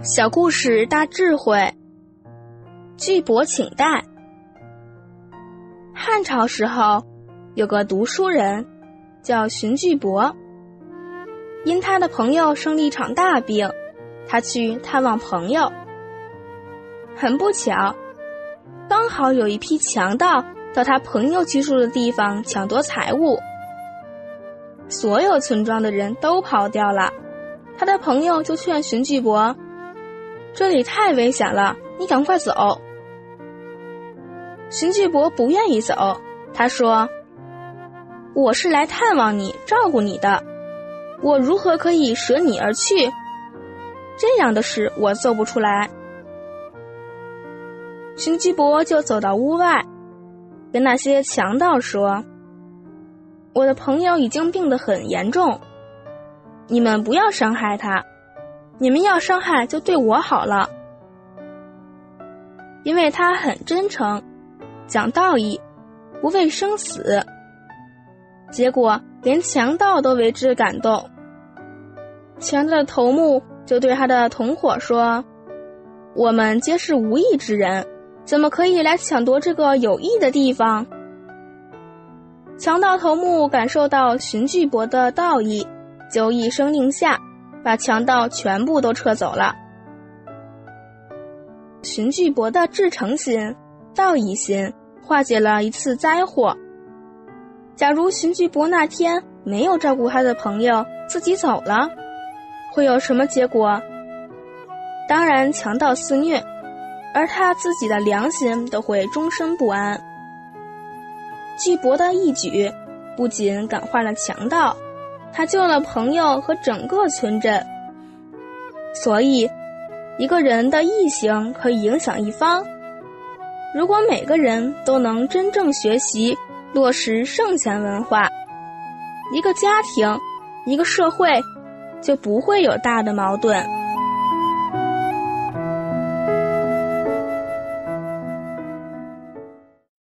小故事大智慧，巨伯请代。汉朝时候，有个读书人叫荀巨伯，因他的朋友生了一场大病，他去探望朋友。很不巧，刚好有一批强盗到他朋友居住的地方抢夺财物，所有村庄的人都跑掉了。他的朋友就劝荀巨伯：“这里太危险了，你赶快走。”荀巨伯不愿意走，他说：“我是来探望你、照顾你的，我如何可以舍你而去？这样的事我做不出来。”荀巨伯就走到屋外，跟那些强盗说：“我的朋友已经病得很严重。”你们不要伤害他，你们要伤害就对我好了，因为他很真诚，讲道义，不畏生死。结果连强盗都为之感动。强盗头目就对他的同伙说：“我们皆是无义之人，怎么可以来抢夺这个有益的地方？”强盗头目感受到荀巨伯的道义。就一声令下，把强盗全部都撤走了。荀巨伯的至诚心、道义心，化解了一次灾祸。假如荀巨伯那天没有照顾他的朋友，自己走了，会有什么结果？当然，强盗肆虐，而他自己的良心都会终生不安。巨伯的一举，不仅感化了强盗。他救了朋友和整个村镇，所以一个人的义行可以影响一方。如果每个人都能真正学习落实圣贤文化，一个家庭、一个社会就不会有大的矛盾。